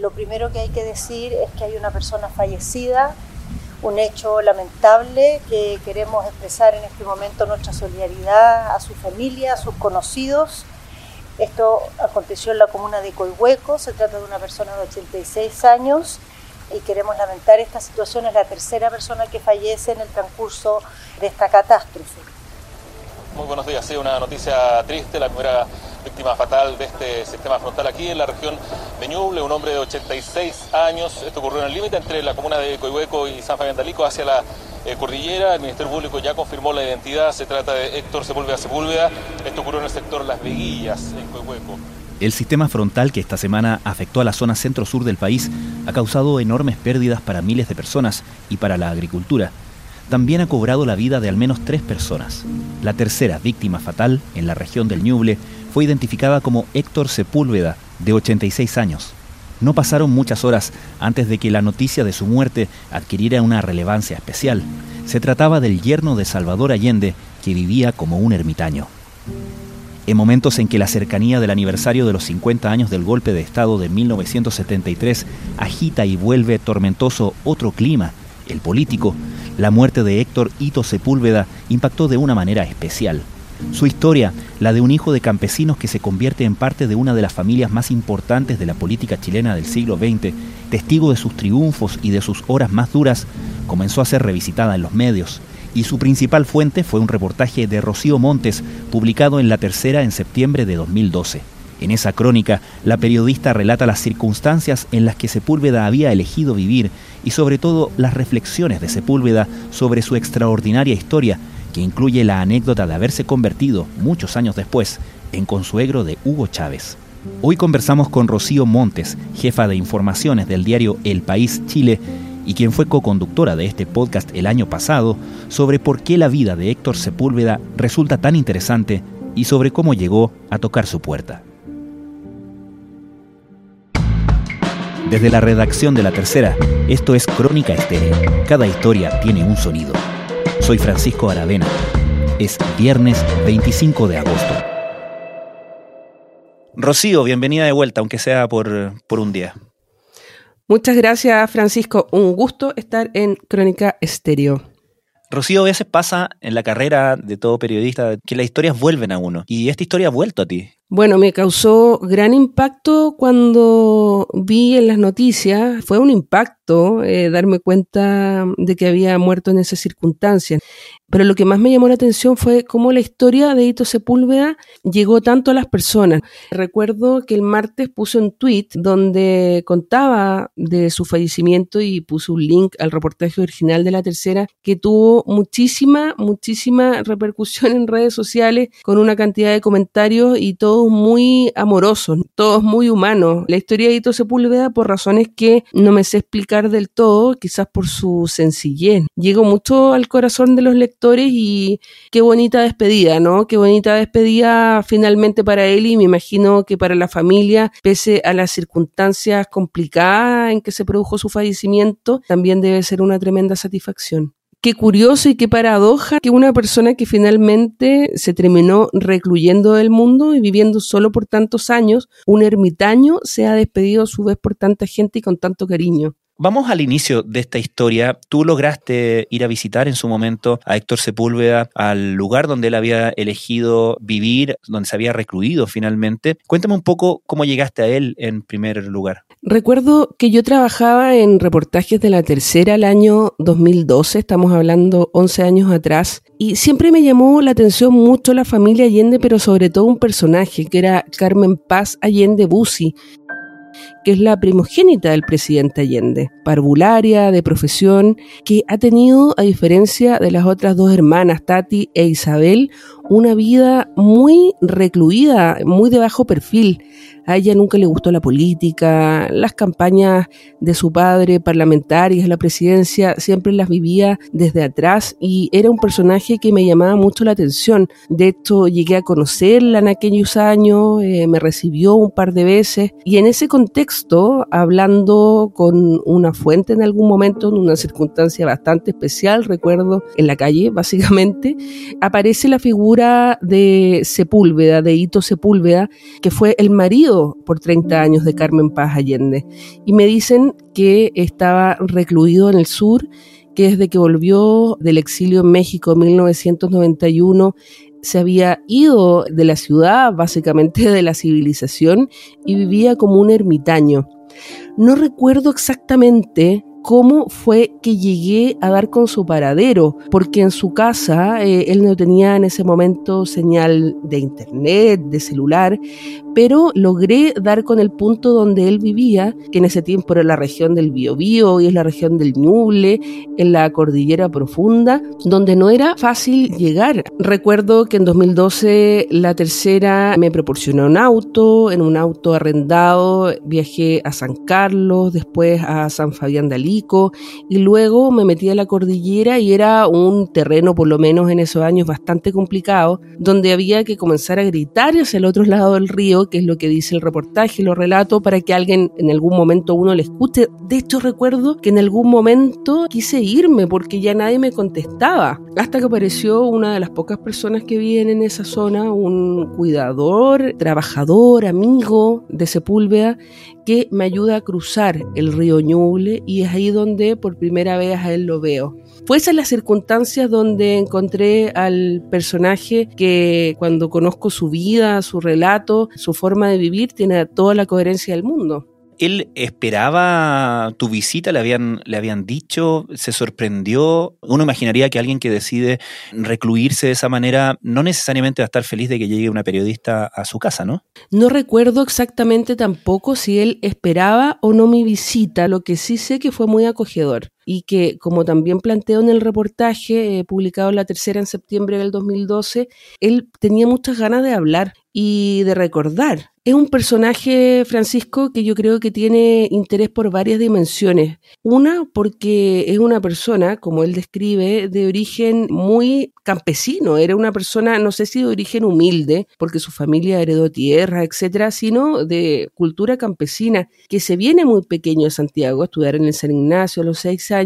Lo primero que hay que decir es que hay una persona fallecida, un hecho lamentable que queremos expresar en este momento nuestra solidaridad a su familia, a sus conocidos. Esto aconteció en la comuna de Coihueco, se trata de una persona de 86 años y queremos lamentar esta situación, es la tercera persona que fallece en el transcurso de esta catástrofe. Muy buenos días, sí, una noticia triste, la primera víctima fatal de este sistema frontal aquí en la región de Ñuble, un hombre de 86 años. Esto ocurrió en el límite entre la comuna de Coihueco y San Fabián de Alico hacia la eh, cordillera. El Ministerio Público ya confirmó la identidad. Se trata de Héctor Sepúlveda Sepúlveda. Esto ocurrió en el sector Las Veguillas, en Coihueco. El sistema frontal que esta semana afectó a la zona centro-sur del país ha causado enormes pérdidas para miles de personas y para la agricultura. También ha cobrado la vida de al menos tres personas. La tercera víctima fatal, en la región del Ñuble, identificada como Héctor Sepúlveda, de 86 años. No pasaron muchas horas antes de que la noticia de su muerte adquiriera una relevancia especial. Se trataba del yerno de Salvador Allende, que vivía como un ermitaño. En momentos en que la cercanía del aniversario de los 50 años del golpe de Estado de 1973 agita y vuelve tormentoso otro clima, el político, la muerte de Héctor Hito Sepúlveda impactó de una manera especial. Su historia, la de un hijo de campesinos que se convierte en parte de una de las familias más importantes de la política chilena del siglo XX, testigo de sus triunfos y de sus horas más duras, comenzó a ser revisitada en los medios, y su principal fuente fue un reportaje de Rocío Montes, publicado en La Tercera en septiembre de 2012. En esa crónica, la periodista relata las circunstancias en las que Sepúlveda había elegido vivir y sobre todo las reflexiones de Sepúlveda sobre su extraordinaria historia incluye la anécdota de haberse convertido, muchos años después, en consuegro de Hugo Chávez. Hoy conversamos con Rocío Montes, jefa de informaciones del diario El País Chile, y quien fue co-conductora de este podcast el año pasado, sobre por qué la vida de Héctor Sepúlveda resulta tan interesante y sobre cómo llegó a tocar su puerta. Desde la redacción de La Tercera, esto es Crónica Estéreo. Cada historia tiene un sonido. Soy Francisco Aravena. Es viernes 25 de agosto. Rocío, bienvenida de vuelta, aunque sea por, por un día. Muchas gracias, Francisco. Un gusto estar en Crónica Estéreo. Rocío, a veces pasa en la carrera de todo periodista que las historias vuelven a uno. Y esta historia ha vuelto a ti. Bueno, me causó gran impacto cuando vi en las noticias, fue un impacto eh, darme cuenta de que había muerto en esas circunstancias. Pero lo que más me llamó la atención fue cómo la historia de Hito Sepúlveda llegó tanto a las personas. Recuerdo que el martes puse un tweet donde contaba de su fallecimiento y puso un link al reportaje original de la tercera que tuvo muchísima, muchísima repercusión en redes sociales con una cantidad de comentarios y muy amorosos, todos muy humanos. La historia de Hito Sepúlveda por razones que no me sé explicar del todo, quizás por su sencillez. Llegó mucho al corazón de los lectores y qué bonita despedida, ¿no? Qué bonita despedida finalmente para él y me imagino que para la familia, pese a las circunstancias complicadas en que se produjo su fallecimiento, también debe ser una tremenda satisfacción. Qué curioso y qué paradoja que una persona que finalmente se terminó recluyendo del mundo y viviendo solo por tantos años, un ermitaño, se ha despedido a su vez por tanta gente y con tanto cariño. Vamos al inicio de esta historia. Tú lograste ir a visitar en su momento a Héctor Sepúlveda al lugar donde él había elegido vivir, donde se había recluido finalmente. Cuéntame un poco cómo llegaste a él en primer lugar. Recuerdo que yo trabajaba en reportajes de la tercera al año 2012, estamos hablando 11 años atrás, y siempre me llamó la atención mucho la familia Allende, pero sobre todo un personaje que era Carmen Paz Allende Busi, que es la primogénita del presidente Allende, parvularia de profesión, que ha tenido, a diferencia de las otras dos hermanas, Tati e Isabel, una vida muy recluida, muy de bajo perfil. A ella nunca le gustó la política, las campañas de su padre parlamentarias, la presidencia, siempre las vivía desde atrás y era un personaje que me llamaba mucho la atención. De hecho, llegué a conocerla en aquellos años, eh, me recibió un par de veces y en ese contexto hablando con una fuente en algún momento, en una circunstancia bastante especial, recuerdo, en la calle, básicamente, aparece la figura de Sepúlveda, de Hito Sepúlveda, que fue el marido por 30 años de Carmen Paz Allende. Y me dicen que estaba recluido en el sur que desde que volvió del exilio en México en 1991 se había ido de la ciudad, básicamente de la civilización, y vivía como un ermitaño. No recuerdo exactamente cómo fue que llegué a dar con su paradero, porque en su casa eh, él no tenía en ese momento señal de internet, de celular, pero logré dar con el punto donde él vivía, que en ese tiempo era la región del Biobío y es la región del Ñuble, en la cordillera profunda, donde no era fácil llegar. Recuerdo que en 2012 la tercera me proporcionó un auto, en un auto arrendado viajé a San Carlos, después a San Fabián de Y luego me metí a la cordillera y era un terreno, por lo menos en esos años, bastante complicado, donde había que comenzar a gritar hacia el otro lado del río que es lo que dice el reportaje, lo relato para que alguien en algún momento uno le escuche. De hecho, recuerdo que en algún momento quise irme porque ya nadie me contestaba, hasta que apareció una de las pocas personas que viven en esa zona, un cuidador, trabajador, amigo de Sepúlveda, que me ayuda a cruzar el río Ñuble y es ahí donde por primera vez a él lo veo. Fue esas las circunstancias donde encontré al personaje que cuando conozco su vida, su relato, su forma de vivir, tiene toda la coherencia del mundo. ¿Él esperaba tu visita? ¿Le habían, ¿Le habían dicho? ¿Se sorprendió? Uno imaginaría que alguien que decide recluirse de esa manera no necesariamente va a estar feliz de que llegue una periodista a su casa, ¿no? No recuerdo exactamente tampoco si él esperaba o no mi visita. Lo que sí sé que fue muy acogedor y que, como también planteo en el reportaje eh, publicado la tercera en septiembre del 2012, él tenía muchas ganas de hablar y de recordar. Es un personaje, Francisco, que yo creo que tiene interés por varias dimensiones. Una, porque es una persona, como él describe, de origen muy campesino. Era una persona, no sé si de origen humilde, porque su familia heredó tierra, etcétera, sino de cultura campesina, que se viene muy pequeño a Santiago a estudiar en el San Ignacio a los seis años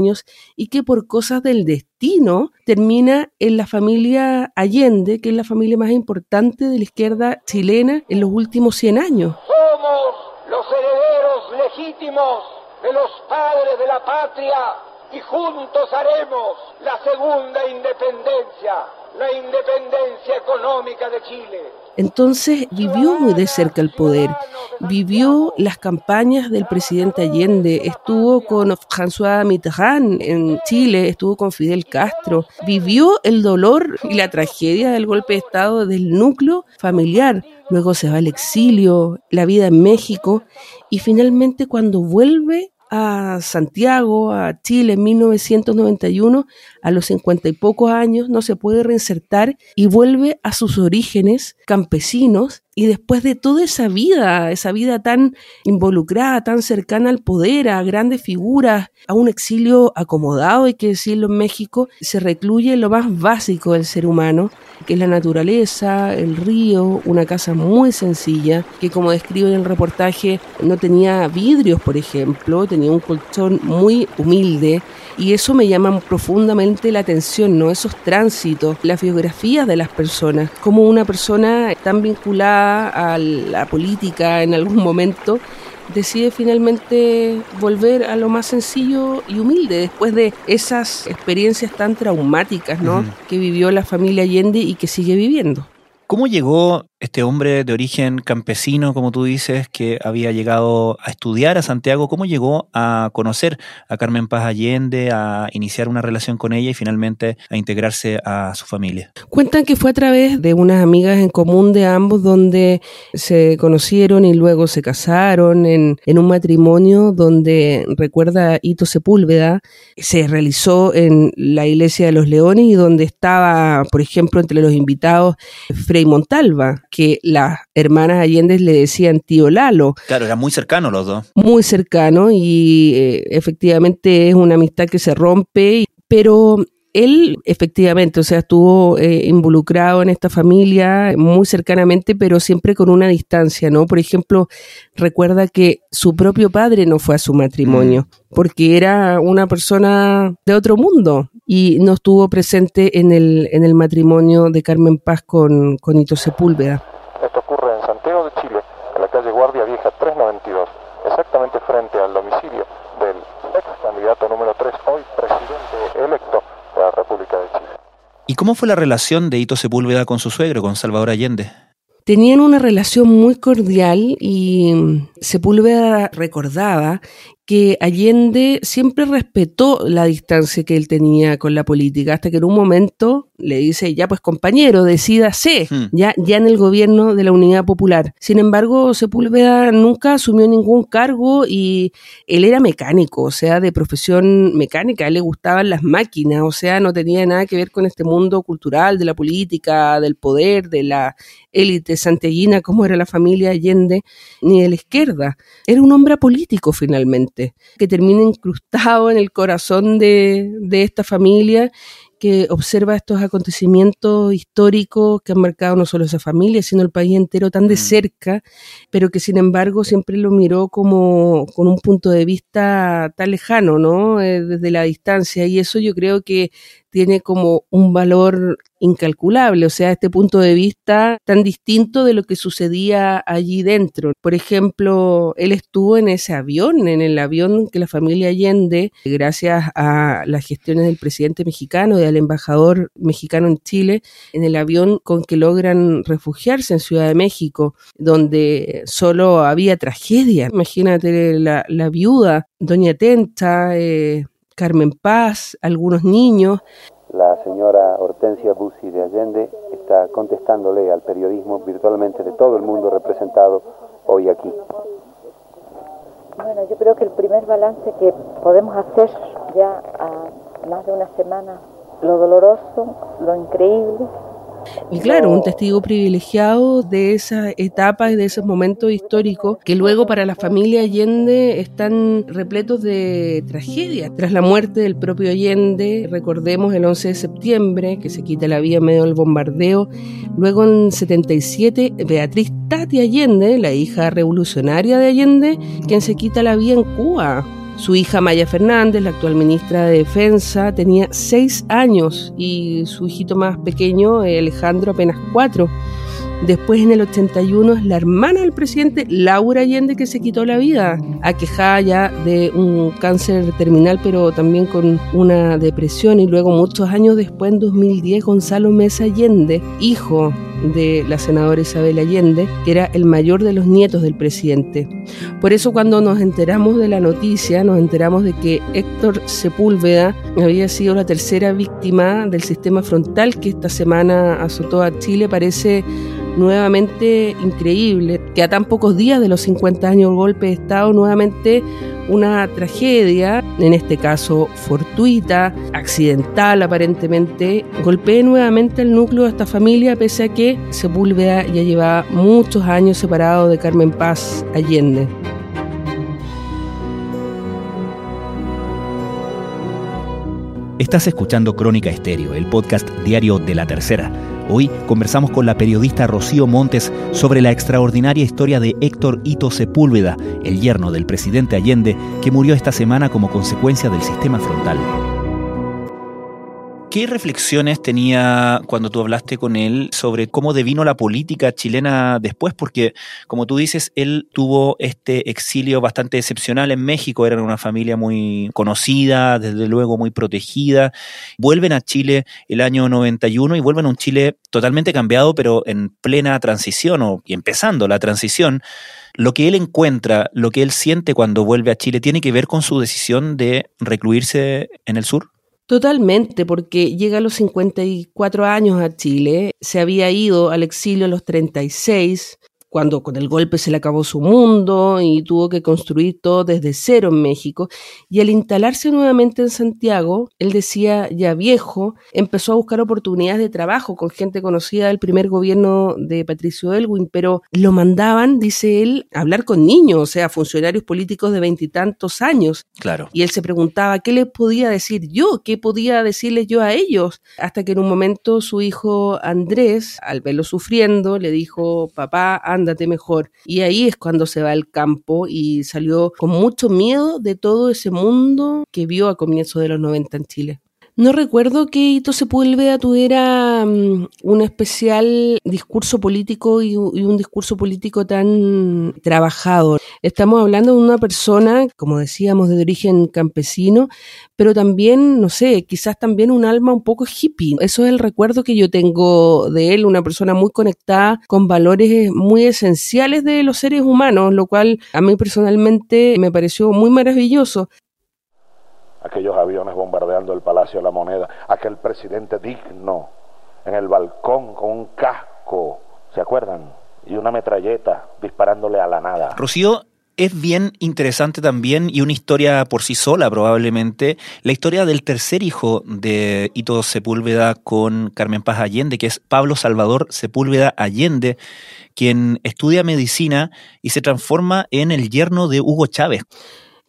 y que por cosas del destino termina en la familia Allende, que es la familia más importante de la izquierda chilena en los últimos 100 años. Somos los herederos legítimos de los padres de la patria y juntos haremos la segunda independencia, la independencia económica de Chile. Entonces vivió muy de cerca el poder, vivió las campañas del presidente Allende, estuvo con François Mitterrand en Chile, estuvo con Fidel Castro, vivió el dolor y la tragedia del golpe de Estado del núcleo familiar, luego se va al exilio, la vida en México y finalmente cuando vuelve a Santiago, a Chile en 1991, a los cincuenta y pocos años, no se puede reinsertar y vuelve a sus orígenes campesinos y después de toda esa vida, esa vida tan involucrada, tan cercana al poder, a grandes figuras, a un exilio acomodado, hay que decirlo en México, se recluye lo más básico del ser humano, que es la naturaleza, el río, una casa muy sencilla, que como describe en el reportaje, no tenía vidrios, por ejemplo, tenía un colchón muy humilde, y eso me llama profundamente la atención, ¿no? Esos tránsitos, las biografías de las personas, como una persona tan vinculada a la política en algún momento, decide finalmente volver a lo más sencillo y humilde después de esas experiencias tan traumáticas ¿no? que vivió la familia Allende y que sigue viviendo. ¿Cómo llegó este hombre de origen campesino, como tú dices, que había llegado a estudiar a Santiago, ¿cómo llegó a conocer a Carmen Paz Allende, a iniciar una relación con ella y finalmente a integrarse a su familia? Cuentan que fue a través de unas amigas en común de ambos donde se conocieron y luego se casaron en, en un matrimonio donde, recuerda Hito Sepúlveda, se realizó en la iglesia de los Leones y donde estaba, por ejemplo, entre los invitados Frei Montalva que las hermanas Allende le decían tío Lalo. Claro, eran muy cercanos los dos. Muy cercano y eh, efectivamente es una amistad que se rompe, pero él efectivamente, o sea, estuvo eh, involucrado en esta familia muy cercanamente, pero siempre con una distancia, ¿no? Por ejemplo, recuerda que su propio padre no fue a su matrimonio, mm. porque era una persona de otro mundo y no estuvo presente en el, en el matrimonio de Carmen Paz con, con Ito Sepúlveda. Esto ocurre en Santiago de Chile, en la calle Guardia Vieja 392, exactamente frente al domicilio del ex candidato número 3, hoy presidente electo la República de Chile. ¿Y cómo fue la relación de Hito Sepúlveda con su suegro, con Salvador Allende? Tenían una relación muy cordial y Sepúlveda recordaba que Allende siempre respetó la distancia que él tenía con la política, hasta que en un momento le dice, ya pues compañero, decídase, hmm. ya, ya en el gobierno de la Unidad Popular. Sin embargo, Sepúlveda nunca asumió ningún cargo y él era mecánico, o sea, de profesión mecánica, a él le gustaban las máquinas, o sea, no tenía nada que ver con este mundo cultural, de la política, del poder, de la élite santiaguina, como era la familia Allende, ni de la izquierda. Era un hombre político finalmente que termina incrustado en el corazón de, de esta familia que observa estos acontecimientos históricos que han marcado no solo esa familia, sino el país entero tan de mm. cerca, pero que sin embargo siempre lo miró como con un punto de vista tan lejano, ¿no? Eh, desde la distancia. Y eso yo creo que tiene como un valor incalculable, o sea, este punto de vista tan distinto de lo que sucedía allí dentro. Por ejemplo, él estuvo en ese avión, en el avión que la familia Allende, gracias a las gestiones del presidente mexicano y al embajador mexicano en Chile, en el avión con que logran refugiarse en Ciudad de México, donde solo había tragedia. Imagínate la, viuda, doña Tenta, eh, Carmen Paz, algunos niños. La señora Hortensia Bussi de Allende está contestándole al periodismo virtualmente de todo el mundo representado hoy aquí. Bueno, yo creo que el primer balance que podemos hacer ya a más de una semana, lo doloroso, lo increíble, y claro, un testigo privilegiado de esa etapa y de esos momentos históricos que luego para la familia Allende están repletos de tragedia. Tras la muerte del propio Allende, recordemos el 11 de septiembre, que se quita la vida en medio del bombardeo. Luego en 77, Beatriz Tati Allende, la hija revolucionaria de Allende, quien se quita la vida en Cuba su hija Maya Fernández, la actual ministra de Defensa, tenía seis años y su hijito más pequeño, Alejandro, apenas cuatro. Después, en el 81, es la hermana del presidente, Laura Allende, que se quitó la vida, aquejada ya de un cáncer terminal, pero también con una depresión. Y luego, muchos años después, en 2010, Gonzalo Mesa Allende, hijo de la senadora Isabel Allende, que era el mayor de los nietos del presidente. Por eso cuando nos enteramos de la noticia, nos enteramos de que Héctor Sepúlveda había sido la tercera víctima del sistema frontal que esta semana azotó a Chile, parece nuevamente increíble, que a tan pocos días de los 50 años del golpe de Estado, nuevamente una tragedia, en este caso fortuita, accidental aparentemente, golpee nuevamente el núcleo de esta familia, pese a que Sepúlveda ya llevaba muchos años separado de Carmen Paz Allende. Estás escuchando Crónica Estéreo, el podcast diario de la tercera. Hoy conversamos con la periodista Rocío Montes sobre la extraordinaria historia de Héctor Ito Sepúlveda, el yerno del presidente Allende, que murió esta semana como consecuencia del sistema frontal. ¿Qué reflexiones tenía cuando tú hablaste con él sobre cómo devino la política chilena después? Porque, como tú dices, él tuvo este exilio bastante excepcional en México, eran una familia muy conocida, desde luego muy protegida. Vuelven a Chile el año 91 y vuelven a un Chile totalmente cambiado, pero en plena transición o empezando la transición. Lo que él encuentra, lo que él siente cuando vuelve a Chile, ¿tiene que ver con su decisión de recluirse en el sur? Totalmente, porque llega a los 54 años a Chile, se había ido al exilio a los 36, cuando con el golpe se le acabó su mundo y tuvo que construir todo desde cero en México. Y al instalarse nuevamente en Santiago, él decía ya viejo, empezó a buscar oportunidades de trabajo con gente conocida del primer gobierno de Patricio Elwin, pero lo mandaban, dice él, a hablar con niños, o sea, funcionarios políticos de veintitantos años. Claro. Y él se preguntaba qué les podía decir yo, qué podía decirles yo a ellos, hasta que en un momento su hijo Andrés, al verlo sufriendo, le dijo, papá, ándate mejor. Y ahí es cuando se va al campo y salió con mucho miedo de todo ese mundo que vio a comienzos de los 90 en Chile. No recuerdo que Ito Sepúlveda tuviera um, un especial discurso político y, y, un discurso político tan trabajado. Estamos hablando de una persona, como decíamos, de origen campesino, pero también, no sé, quizás también un alma un poco hippie. Eso es el recuerdo que yo tengo de él, una persona muy conectada con valores muy esenciales de los seres humanos, lo cual a mí personalmente me pareció muy maravilloso aquellos aviones bombardeando el Palacio de la Moneda, aquel presidente digno en el balcón con un casco, ¿se acuerdan? Y una metralleta disparándole a la nada. Rocío, es bien interesante también y una historia por sí sola probablemente, la historia del tercer hijo de Hito Sepúlveda con Carmen Paz Allende, que es Pablo Salvador Sepúlveda Allende, quien estudia medicina y se transforma en el yerno de Hugo Chávez.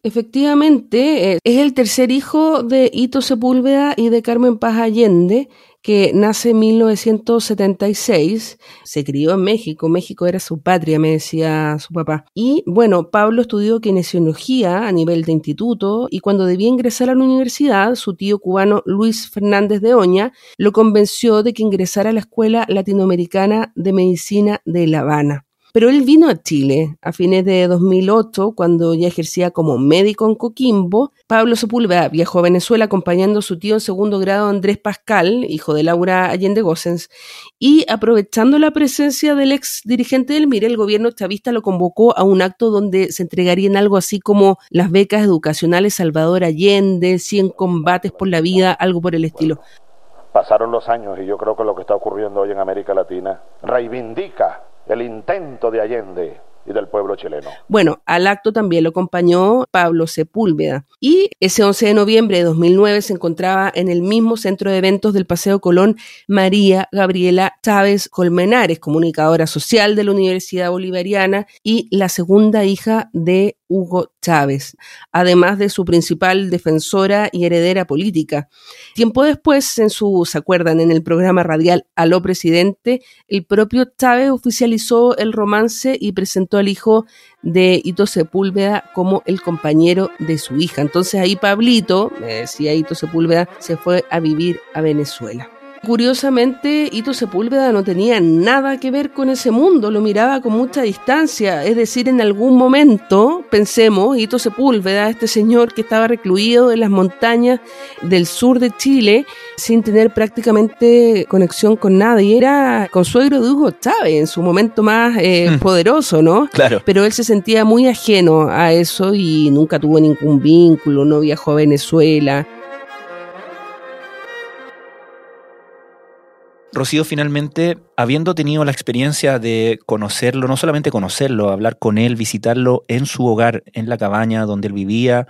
Efectivamente, eh, es el tercer hijo de Ito Sepúlveda y de Carmen Paz Allende, que nace en 1976, se crió en México, México era su patria, me decía su papá. Y bueno, Pablo estudió kinesiología a nivel de instituto y cuando debía ingresar a la universidad, su tío cubano Luis Fernández de Oña lo convenció de que ingresara a la Escuela Latinoamericana de Medicina de La Habana. Pero él vino a Chile a fines de 2008, cuando ya ejercía como médico en Coquimbo. Pablo Sepúlveda viajó a Venezuela acompañando a su tío en segundo grado Andrés Pascal, hijo de Laura Allende Gossens, y aprovechando la presencia del ex dirigente del MIRE, el gobierno chavista lo convocó a un acto donde se entregarían algo así como las becas educacionales Salvador Allende, 100 combates por la vida, algo por el estilo. Pasaron los años y yo creo que lo que está ocurriendo hoy en América Latina reivindica el intento de Allende y del pueblo chileno. Bueno, al acto también lo acompañó Pablo Sepúlveda. Y ese 11 de noviembre de 2009 se encontraba en el mismo centro de eventos del Paseo Colón María Gabriela Chávez Colmenares, comunicadora social de la Universidad Bolivariana y la segunda hija de Hugo Chávez, además de su principal defensora y heredera política. Tiempo después, en su, ¿se acuerdan? En el programa radial Aló Presidente, el propio Chávez oficializó el romance y presentó al hijo de Ito Sepúlveda como el compañero de su hija. Entonces ahí Pablito, me decía Ito Sepúlveda, se fue a vivir a Venezuela. Curiosamente, Ito Sepúlveda no tenía nada que ver con ese mundo, lo miraba con mucha distancia. Es decir, en algún momento, pensemos, Ito Sepúlveda, este señor que estaba recluido en las montañas del sur de Chile, sin tener prácticamente conexión con nadie, era consuegro de Hugo Chávez en su momento más eh, hmm. poderoso, ¿no? Claro. Pero él se sentía muy ajeno a eso y nunca tuvo ningún vínculo, no viajó a Venezuela. Rocío, finalmente, habiendo tenido la experiencia de conocerlo, no solamente conocerlo, hablar con él, visitarlo en su hogar, en la cabaña donde él vivía,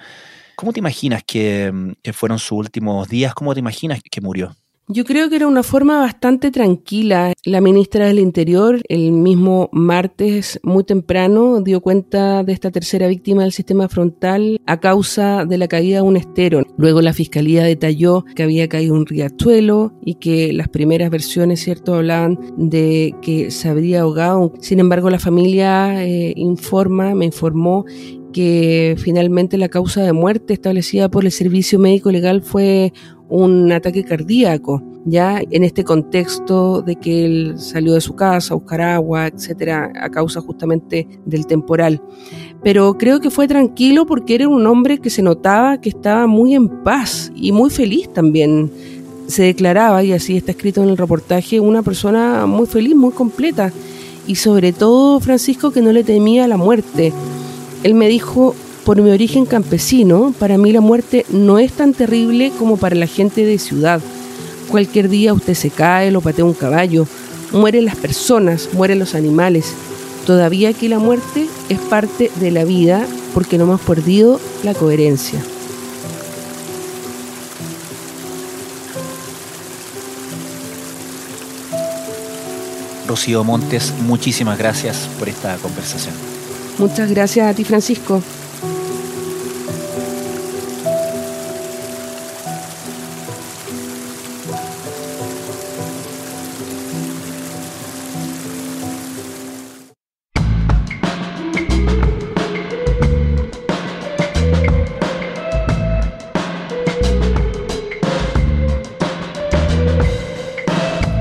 ¿cómo te imaginas que, que fueron sus últimos días? ¿Cómo te imaginas que murió? Yo creo que era una forma bastante tranquila. La ministra del Interior, el mismo martes, muy temprano, dio cuenta de esta tercera víctima del sistema frontal a causa de la caída de un estero. Luego la fiscalía detalló que había caído un riachuelo y que las primeras versiones, ¿cierto?, hablaban de que se habría ahogado. Sin embargo, la familia eh, informa, me informó que finalmente la causa de muerte establecida por el Servicio Médico Legal fue un ataque cardíaco, ya en este contexto de que él salió de su casa a buscar agua, etcétera, a causa justamente del temporal. Pero creo que fue tranquilo porque era un hombre que se notaba que estaba muy en paz y muy feliz también. Se declaraba, y así está escrito en el reportaje, una persona muy feliz, muy completa. Y sobre todo, Francisco, que no le temía la muerte. Él me dijo, por mi origen campesino, para mí la muerte no es tan terrible como para la gente de ciudad. Cualquier día usted se cae, lo patea un caballo, mueren las personas, mueren los animales. Todavía aquí la muerte es parte de la vida porque no hemos perdido la coherencia. Rocío Montes, muchísimas gracias por esta conversación. Muchas gracias a ti, Francisco.